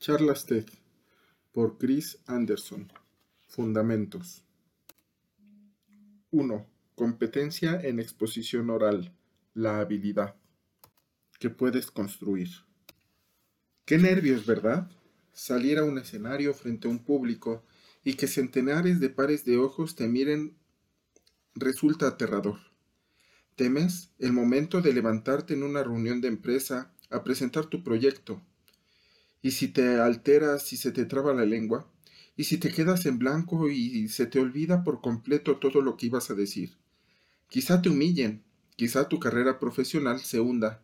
Charlas TED por Chris Anderson. Fundamentos. 1. Competencia en exposición oral. La habilidad que puedes construir. Qué nervios, ¿verdad? Salir a un escenario frente a un público y que centenares de pares de ojos te miren resulta aterrador. Temes el momento de levantarte en una reunión de empresa a presentar tu proyecto y si te alteras, si se te traba la lengua, y si te quedas en blanco y se te olvida por completo todo lo que ibas a decir. Quizá te humillen, quizá tu carrera profesional se hunda,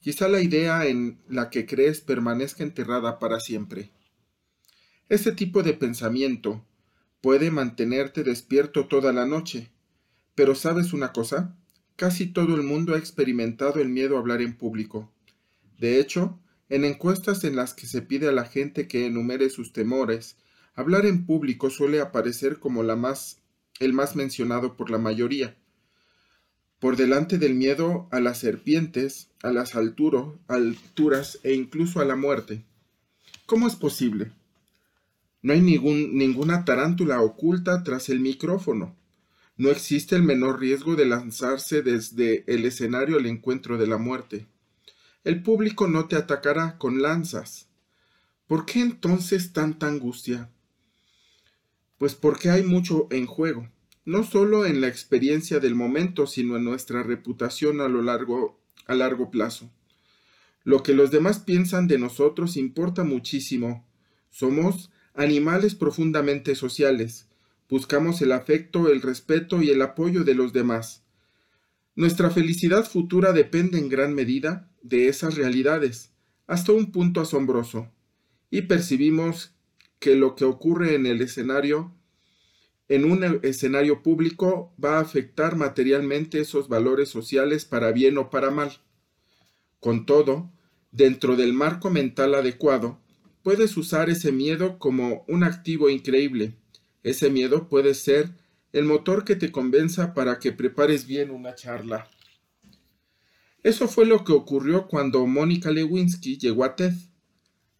quizá la idea en la que crees permanezca enterrada para siempre. Este tipo de pensamiento puede mantenerte despierto toda la noche, pero ¿sabes una cosa? Casi todo el mundo ha experimentado el miedo a hablar en público. De hecho, en encuestas en las que se pide a la gente que enumere sus temores, hablar en público suele aparecer como el más mencionado por la mayoría. Por delante del miedo a las serpientes, a las alturas e incluso a la muerte. ¿Cómo es posible? No hay ninguna tarántula oculta tras el micrófono. No existe el menor riesgo de lanzarse desde el escenario al encuentro de la muerte el público no te atacará con lanzas. ¿Por qué entonces tanta angustia? Pues porque hay mucho en juego, no solo en la experiencia del momento, sino en nuestra reputación a lo largo a largo plazo. Lo que los demás piensan de nosotros importa muchísimo. Somos animales profundamente sociales. Buscamos el afecto, el respeto y el apoyo de los demás. Nuestra felicidad futura depende en gran medida de esas realidades, hasta un punto asombroso, y percibimos que lo que ocurre en el escenario, en un escenario público, va a afectar materialmente esos valores sociales para bien o para mal. Con todo, dentro del marco mental adecuado, puedes usar ese miedo como un activo increíble. Ese miedo puede ser el motor que te convenza para que prepares bien una charla. Eso fue lo que ocurrió cuando Mónica Lewinsky llegó a TED.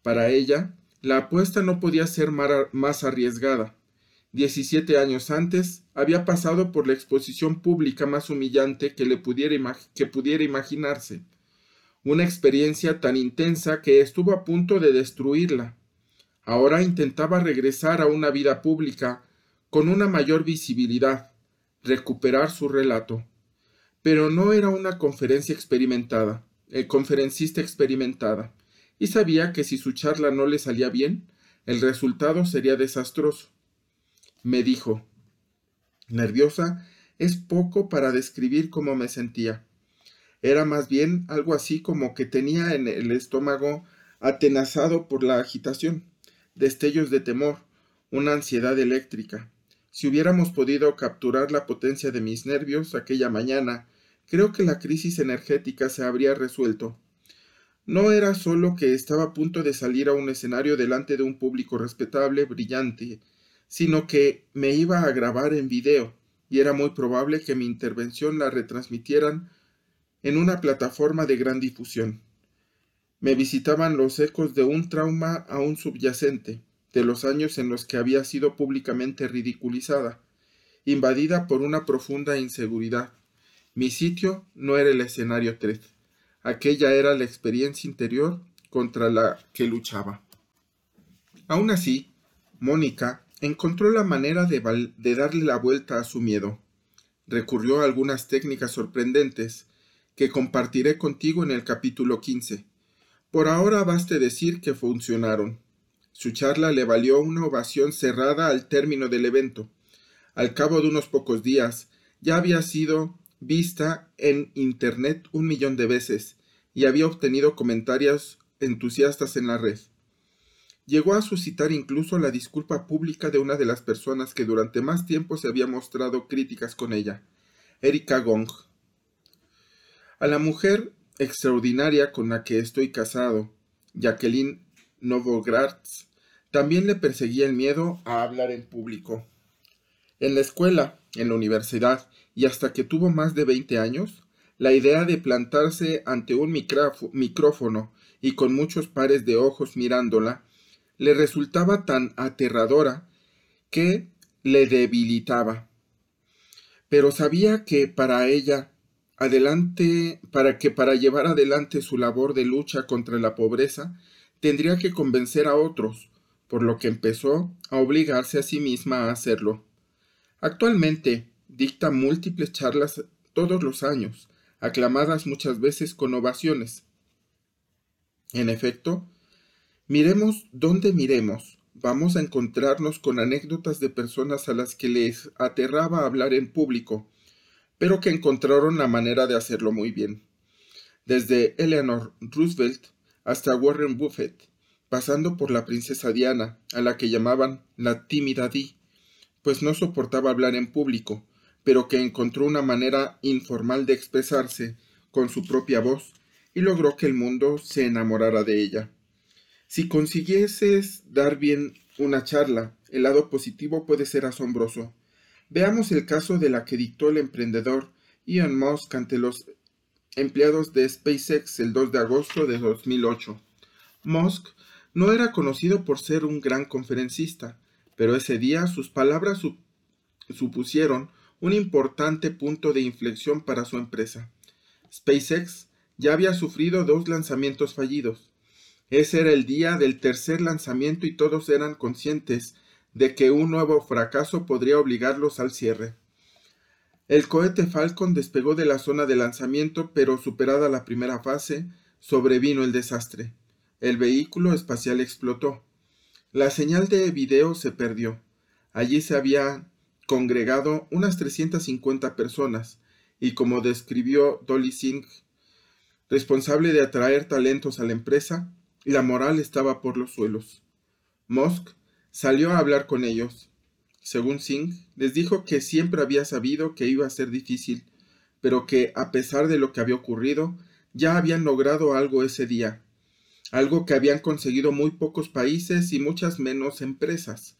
Para ella, la apuesta no podía ser más arriesgada. Diecisiete años antes, había pasado por la exposición pública más humillante que, le que pudiera imaginarse. Una experiencia tan intensa que estuvo a punto de destruirla. Ahora intentaba regresar a una vida pública con una mayor visibilidad, recuperar su relato pero no era una conferencia experimentada, el conferencista experimentada, y sabía que si su charla no le salía bien, el resultado sería desastroso. Me dijo, nerviosa es poco para describir cómo me sentía. Era más bien algo así como que tenía en el estómago atenazado por la agitación, destellos de temor, una ansiedad eléctrica. Si hubiéramos podido capturar la potencia de mis nervios aquella mañana, creo que la crisis energética se habría resuelto. No era solo que estaba a punto de salir a un escenario delante de un público respetable, brillante, sino que me iba a grabar en video, y era muy probable que mi intervención la retransmitieran en una plataforma de gran difusión. Me visitaban los ecos de un trauma aún subyacente, de los años en los que había sido públicamente ridiculizada, invadida por una profunda inseguridad. Mi sitio no era el escenario 3. Aquella era la experiencia interior contra la que luchaba. Aún así, Mónica encontró la manera de, de, darle la vuelta a su miedo. Recurrió a algunas técnicas sorprendentes que compartiré contigo en el capítulo 15. Por ahora baste decir que funcionaron. Su charla le valió una ovación cerrada al término del evento. Al cabo de unos pocos días, ya había sido vista en Internet un millón de veces y había obtenido comentarios entusiastas en la red. Llegó a suscitar incluso la disculpa pública de una de las personas que durante más tiempo se había mostrado críticas con ella, Erika Gong. A la mujer extraordinaria con la que estoy casado, Jacqueline Novogratz, también le perseguía el miedo a hablar en público. En la escuela, en la universidad y hasta que tuvo más de 20 años, la idea de plantarse ante un micrófono y con muchos pares de ojos mirándola le resultaba tan aterradora que le debilitaba. Pero sabía que para ella adelante, para que para llevar adelante su labor de lucha contra la pobreza, tendría que convencer a otros, por lo que empezó a obligarse a sí misma a hacerlo. Actualmente dicta múltiples charlas todos los años, aclamadas muchas veces con ovaciones. En efecto, miremos donde miremos, vamos a encontrarnos con anécdotas de personas a las que les aterraba hablar en público, pero que encontraron la manera de hacerlo muy bien. Desde Eleanor Roosevelt hasta Warren Buffett, pasando por la princesa Diana, a la que llamaban la tímida Di, pues no soportaba hablar en público, pero que encontró una manera informal de expresarse con su propia voz y logró que el mundo se enamorara de ella. Si consiguieses dar bien una charla, el lado positivo puede ser asombroso. Veamos el caso de la que dictó el emprendedor Elon Musk ante los empleados de SpaceX el 2 de agosto de 2008. Musk no era conocido por ser un gran conferencista, pero ese día sus palabras supusieron un importante punto de inflexión para su empresa. SpaceX ya había sufrido dos lanzamientos fallidos. Ese era el día del tercer lanzamiento y todos eran conscientes de que un nuevo fracaso podría obligarlos al cierre. El cohete Falcon despegó de la zona de lanzamiento, pero superada la primera fase, sobrevino el desastre. El vehículo espacial explotó. La señal de video se perdió. Allí se había congregado unas 350 personas, y como describió Dolly Singh, responsable de atraer talentos a la empresa, la moral estaba por los suelos. Musk salió a hablar con ellos. Según Singh, les dijo que siempre había sabido que iba a ser difícil, pero que, a pesar de lo que había ocurrido, ya habían logrado algo ese día, algo que habían conseguido muy pocos países y muchas menos empresas.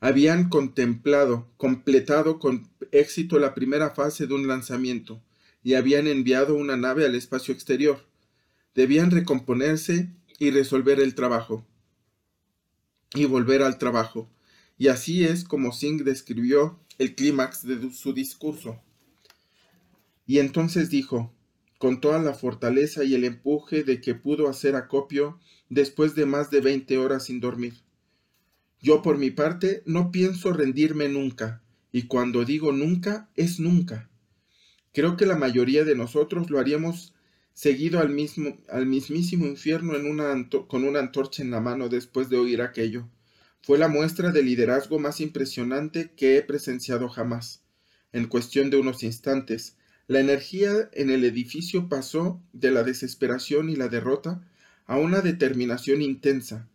Habían contemplado, completado con éxito la primera fase de un lanzamiento y habían enviado una nave al espacio exterior. Debían recomponerse y resolver el trabajo. Y volver al trabajo. Y así es como Singh describió el clímax de su discurso. Y entonces dijo, con toda la fortaleza y el empuje de que pudo hacer acopio después de más de veinte horas sin dormir. Yo por mi parte no pienso rendirme nunca, y cuando digo nunca es nunca. Creo que la mayoría de nosotros lo haríamos seguido al, mismo, al mismísimo infierno en con una antorcha en la mano después de oír aquello. Fue la muestra de liderazgo más impresionante que he presenciado jamás. En cuestión de unos instantes, la energía en el edificio pasó de la desesperación y la derrota a una determinación intensa,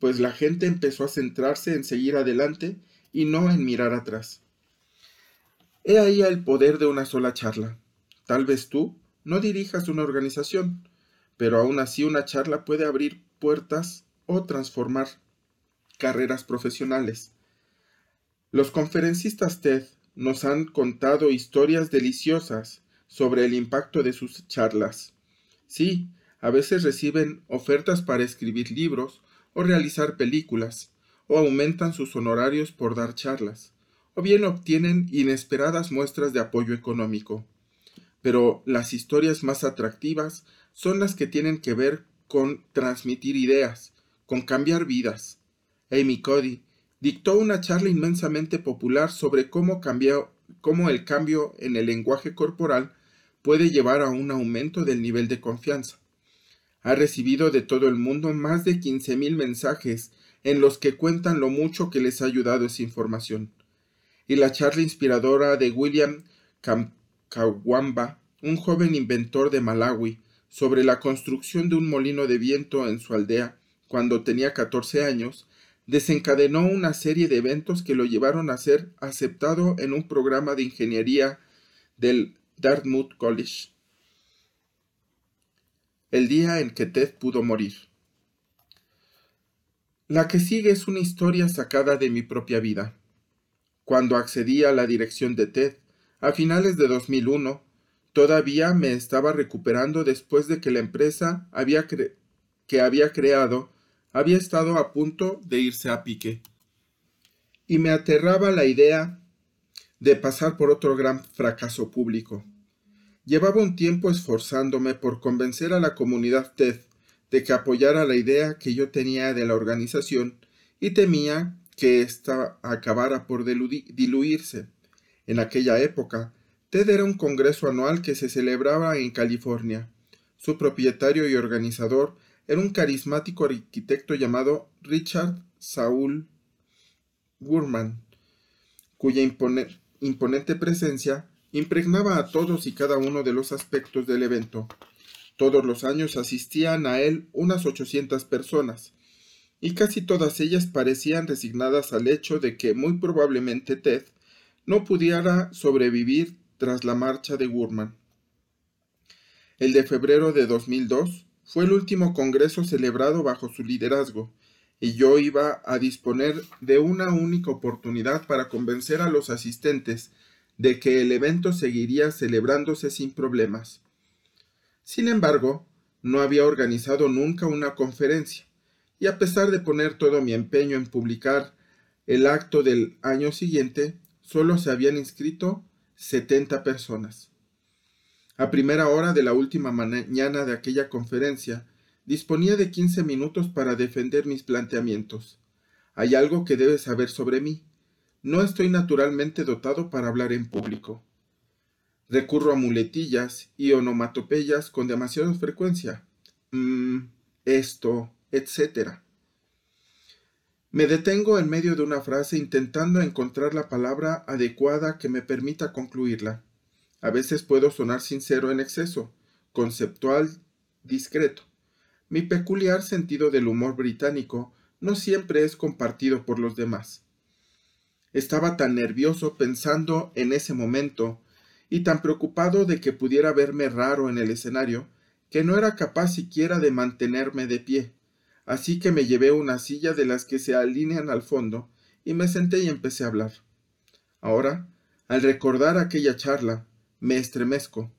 pues la gente empezó a centrarse en seguir adelante y no en mirar atrás. He ahí el poder de una sola charla. Tal vez tú no dirijas una organización, pero aún así una charla puede abrir puertas o transformar carreras profesionales. Los conferencistas TED nos han contado historias deliciosas sobre el impacto de sus charlas. Sí, a veces reciben ofertas para escribir libros o realizar películas, o aumentan sus honorarios por dar charlas, o bien obtienen inesperadas muestras de apoyo económico. Pero las historias más atractivas son las que tienen que ver con transmitir ideas, con cambiar vidas. Amy Cody dictó una charla inmensamente popular sobre cómo, cómo el cambio en el lenguaje corporal puede llevar a un aumento del nivel de confianza. Ha recibido de todo el mundo más de 15.000 mensajes en los que cuentan lo mucho que les ha ayudado esa información. Y la charla inspiradora de William Kamkawamba, un joven inventor de Malawi, sobre la construcción de un molino de viento en su aldea cuando tenía 14 años, desencadenó una serie de eventos que lo llevaron a ser aceptado en un programa de ingeniería del Dartmouth College. El día en que Ted pudo morir. La que sigue es una historia sacada de mi propia vida. Cuando accedí a la dirección de TED, a finales de 2001, todavía me estaba recuperando después de que la empresa que había creado había estado a punto de irse a pique. Y me aterraba la idea de pasar por otro gran fracaso público. Llevaba un tiempo esforzándome por convencer a la comunidad TED de que apoyara la idea que yo tenía de la organización y temía que ésta acabara por diluirse. En aquella época, TED era un congreso anual que se celebraba en California. Su propietario y organizador era un carismático arquitecto llamado Richard Saul Gurman, cuya imponente presencia impregnaba a todos y cada uno de los aspectos del evento. Todos los años asistían a él unas 800 personas, y casi todas ellas parecían resignadas al hecho de que muy probablemente Ted no pudiera sobrevivir tras la marcha de Gurman. El de febrero de 2002 fue el último congreso celebrado bajo su liderazgo, y yo iba a disponer de una única oportunidad para convencer a los asistentes de que el evento seguiría celebrándose sin problemas. Sin embargo, no había organizado nunca una conferencia, y a pesar de poner todo mi empeño en publicar el acto del año siguiente, solo se habían inscrito 70 personas. A primera hora de la última mañana de aquella conferencia, disponía de 15 minutos para defender mis planteamientos. Hay algo que debes saber sobre mí, no estoy naturalmente dotado para hablar en público. Recurro a muletillas y onomatopeyas con demasiada frecuencia. Mmm, esto, etc. Me detengo en medio de una frase intentando encontrar la palabra adecuada que me permita concluirla. A veces puedo sonar sincero en exceso, conceptual, discreto. Mi peculiar sentido del humor británico no siempre es compartido por los demás. Estaba tan nervioso pensando en ese momento y tan preocupado de que pudiera verme raro en el escenario que no era capaz siquiera de mantenerme de pie. Así que me llevé una silla de las que se alinean al fondo y me senté y empecé a hablar. Ahora, al recordar aquella charla, me estremezco.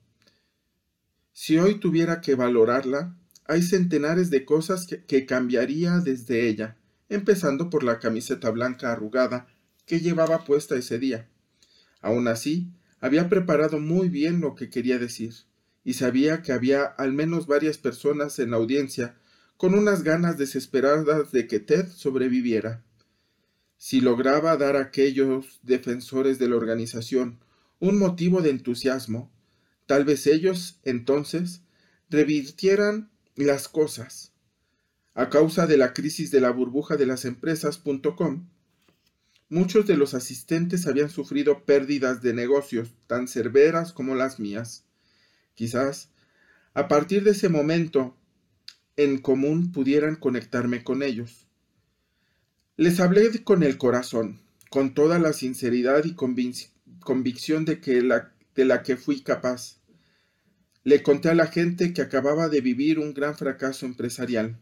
Si hoy tuviera que valorarla, hay centenares de cosas que, que cambiaría desde ella, empezando por la camiseta blanca arrugada llevaba puesta ese día. Aun así, había preparado muy bien lo que quería decir, y sabía que había al menos varias personas en la audiencia con unas ganas desesperadas de que Ted sobreviviera. Si lograba dar a aquellos defensores de la organización un motivo de entusiasmo, tal vez ellos, entonces, revirtieran las cosas. A causa de la crisis de la burbuja de las empresas.com, Muchos de los asistentes habían sufrido pérdidas de negocios tan severas como las mías. Quizás, a partir de ese momento, en común pudieran conectarme con ellos. Les hablé con el corazón, con toda la sinceridad y convicción de, que de la que fui capaz. Le conté a la gente que acababa de vivir un gran fracaso empresarial,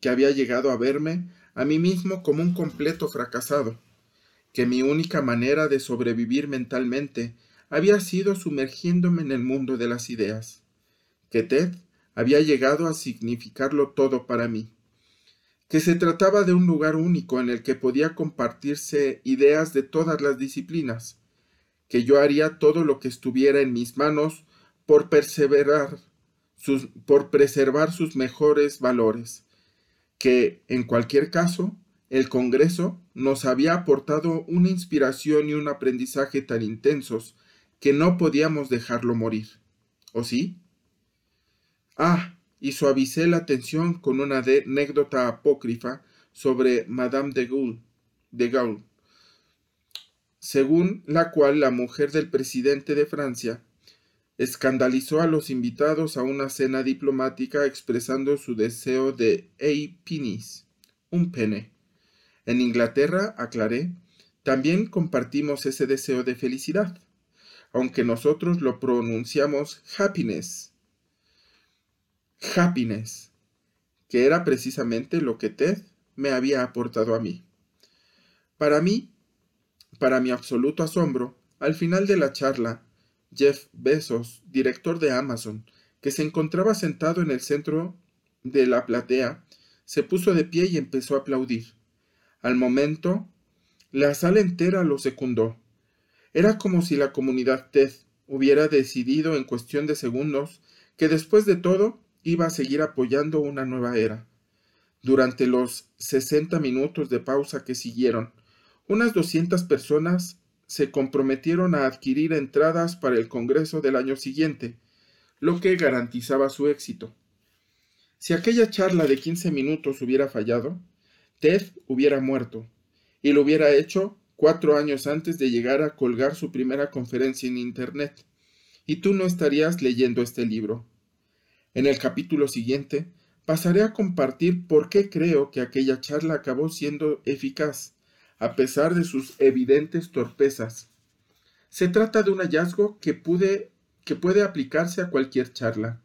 que había llegado a verme a mí mismo como un completo fracasado que mi única manera de sobrevivir mentalmente había sido sumergiéndome en el mundo de las ideas, que Ted había llegado a significarlo todo para mí, que se trataba de un lugar único en el que podía compartirse ideas de todas las disciplinas, que yo haría todo lo que estuviera en mis manos por perseverar, por preservar sus mejores valores, que, en cualquier caso, el Congreso nos había aportado una inspiración y un aprendizaje tan intensos que no podíamos dejarlo morir. ¿O sí? Ah, y suavicé la tensión con una anécdota apócrifa sobre Madame de Gaulle, de Gaulle, según la cual la mujer del presidente de Francia escandalizó a los invitados a una cena diplomática expresando su deseo de penis, un pene. En Inglaterra, aclaré, también compartimos ese deseo de felicidad, aunque nosotros lo pronunciamos happiness. Happiness, que era precisamente lo que Ted me había aportado a mí. Para mí, para mi absoluto asombro, al final de la charla, Jeff Bezos, director de Amazon, que se encontraba sentado en el centro de la platea, se puso de pie y empezó a aplaudir. Al momento, la sala entera lo secundó. Era como si la comunidad TED hubiera decidido en cuestión de segundos que después de todo iba a seguir apoyando una nueva era. Durante los sesenta minutos de pausa que siguieron, unas doscientas personas se comprometieron a adquirir entradas para el Congreso del año siguiente, lo que garantizaba su éxito. Si aquella charla de quince minutos hubiera fallado, Ted hubiera muerto, y lo hubiera hecho cuatro años antes de llegar a colgar su primera conferencia en Internet, y tú no estarías leyendo este libro. En el capítulo siguiente, pasaré a compartir por qué creo que aquella charla acabó siendo eficaz, a pesar de sus evidentes torpezas. Se trata de un hallazgo que, pude, que puede aplicarse a cualquier charla.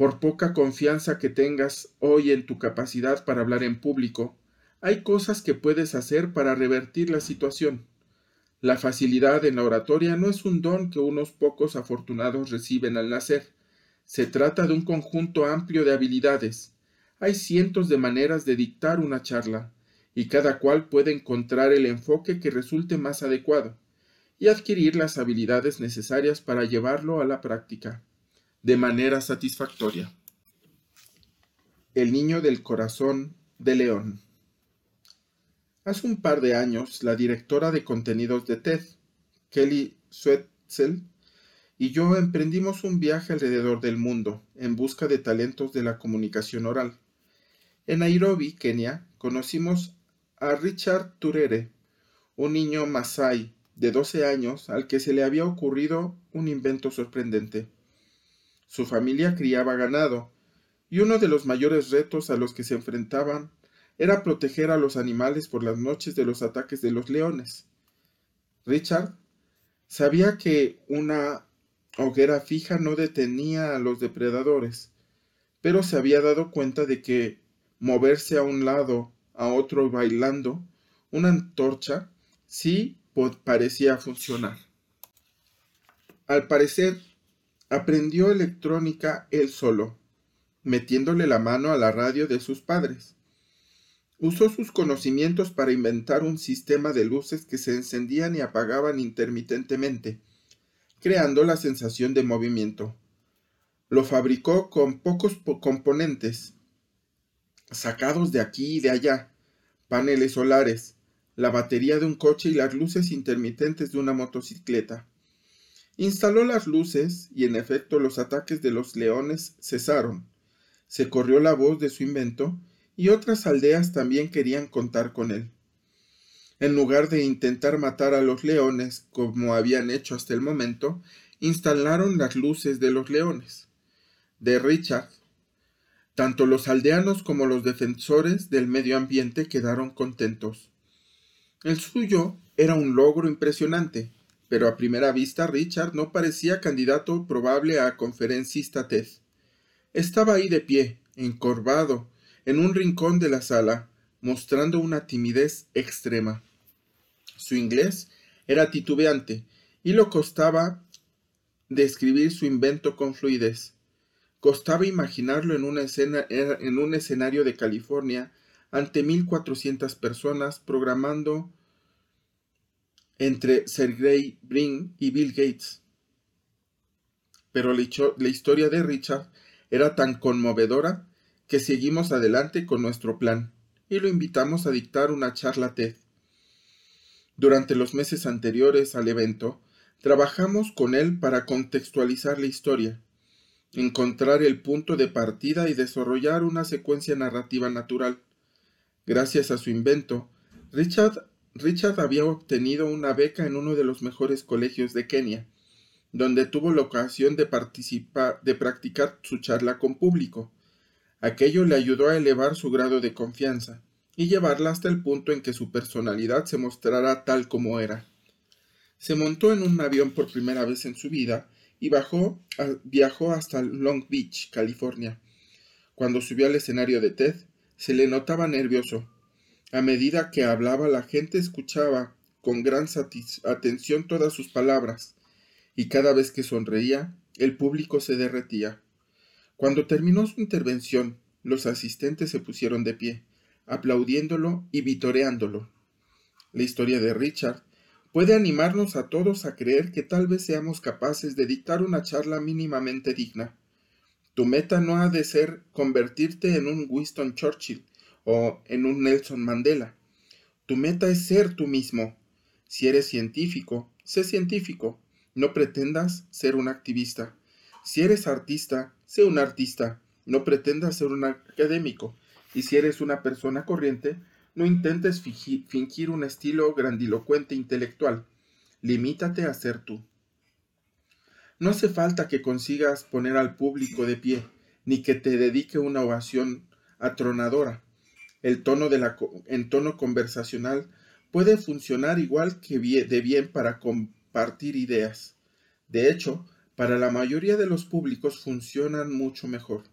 Por poca confianza que tengas hoy en tu capacidad para hablar en público, hay cosas que puedes hacer para revertir la situación. La facilidad en la oratoria no es un don que unos pocos afortunados reciben al nacer. Se trata de un conjunto amplio de habilidades. Hay cientos de maneras de dictar una charla, y cada cual puede encontrar el enfoque que resulte más adecuado, y adquirir las habilidades necesarias para llevarlo a la práctica de manera satisfactoria. El niño del corazón de león. Hace un par de años, la directora de contenidos de TED, Kelly Swetzel, y yo emprendimos un viaje alrededor del mundo en busca de talentos de la comunicación oral. En Nairobi, Kenia, conocimos a Richard Turere, un niño masai de 12 años al que se le había ocurrido un invento sorprendente. Su familia criaba ganado, y uno de los mayores retos a los que se enfrentaban era proteger a los animales por las noches de los ataques de los leones. Richard sabía que una hoguera fija no detenía a los depredadores, pero se había dado cuenta de que moverse a un lado, a otro bailando, una antorcha, sí parecía funcionar. Al parecer, Aprendió electrónica él solo, metiéndole la mano a la radio de sus padres. Usó sus conocimientos para inventar un sistema de luces que se encendían y apagaban intermitentemente, creando la sensación de movimiento. Lo fabricó con pocos componentes, sacados de aquí y de allá, paneles solares, la batería de un coche y las luces intermitentes de una motocicleta. Instaló las luces y en efecto los ataques de los leones cesaron. Se corrió la voz de su invento y otras aldeas también querían contar con él. En lugar de intentar matar a los leones como habían hecho hasta el momento, instalaron las luces de los leones. De Richard, tanto los aldeanos como los defensores del medio ambiente quedaron contentos. El suyo era un logro impresionante, pero a primera vista Richard no parecía candidato probable a conferencista TED. Estaba ahí de pie, encorvado, en un rincón de la sala, mostrando una timidez extrema. Su inglés era titubeante y lo costaba describir su invento con fluidez. Costaba imaginarlo en en un escenario de California ante mil cuatrocientas personas programando entre Sergey Brin y Bill Gates. Pero la, historia de Richard era tan conmovedora que seguimos adelante con nuestro plan y lo invitamos a dictar una charla TED. Durante los meses anteriores al evento, trabajamos con él para contextualizar la historia, encontrar el punto de partida y desarrollar una secuencia narrativa natural. Gracias a su invento, Richard Richard había obtenido una beca en uno de los mejores colegios de Kenia, donde tuvo la ocasión de participar, de practicar su charla con público. Aquello le ayudó a elevar su grado de confianza y llevarla hasta el punto en que su personalidad se mostrara tal como era. Se montó en un avión por primera vez en su vida y viajó hasta Long Beach, California. Cuando subió al escenario de TED, se le notaba nervioso, a medida que hablaba la gente escuchaba con gran atención todas sus palabras, y cada vez que sonreía, el público se derretía. Cuando terminó su intervención los asistentes se pusieron de pie, aplaudiéndolo y vitoreándolo. La historia de Richard puede animarnos a todos a creer que tal vez seamos capaces de dictar una charla mínimamente digna. Tu meta no ha de ser convertirte en un Winston Churchill o en un Nelson Mandela. Tu meta es ser tú mismo. Si eres científico, sé científico. No pretendas ser un activista. Si eres artista, sé un artista. No pretendas ser un académico. Y si eres una persona corriente, no intentes fingir un estilo grandilocuente intelectual. Limítate a ser tú. No hace falta que consigas poner al público de pie, ni que te dedique una ovación atronadora. El tono en tono conversacional puede funcionar igual que de bien para compartir ideas. De hecho, para la mayoría de los públicos funcionan mucho mejor.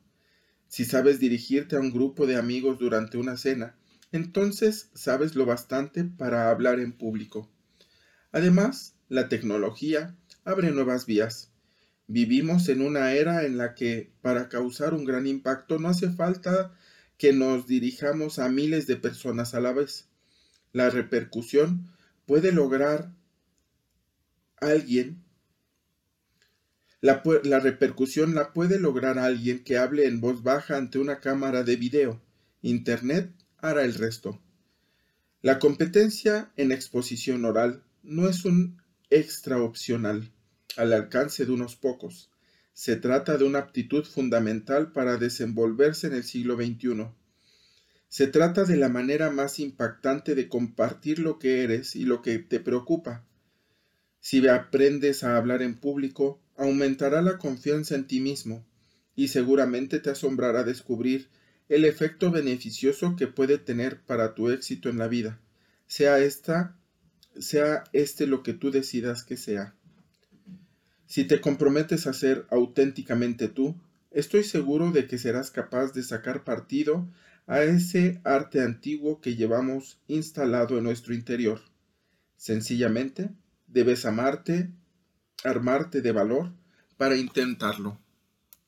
Si sabes dirigirte a un grupo de amigos durante una cena, entonces sabes lo bastante para hablar en público. Además, la tecnología abre nuevas vías. Vivimos en una era en la que para causar un gran impacto no hace falta que nos dirijamos a miles de personas a la vez. La repercusión puede lograr alguien la, la, repercusión la puede lograr alguien que hable en voz baja ante una cámara de video. Internet hará el resto. La competencia en exposición oral no es un extra opcional al alcance de unos pocos. Se trata de una aptitud fundamental para desenvolverse en el siglo XXI. Se trata de la manera más impactante de compartir lo que eres y lo que te preocupa. Si aprendes a hablar en público, aumentará la confianza en ti mismo y seguramente te asombrará descubrir el efecto beneficioso que puede tener para tu éxito en la vida, sea esta, sea este lo que tú decidas que sea. Si te comprometes a ser auténticamente tú, estoy seguro de que serás capaz de sacar partido a ese arte antiguo que llevamos instalado en nuestro interior. Sencillamente, debes amarte, armarte de valor para intentarlo.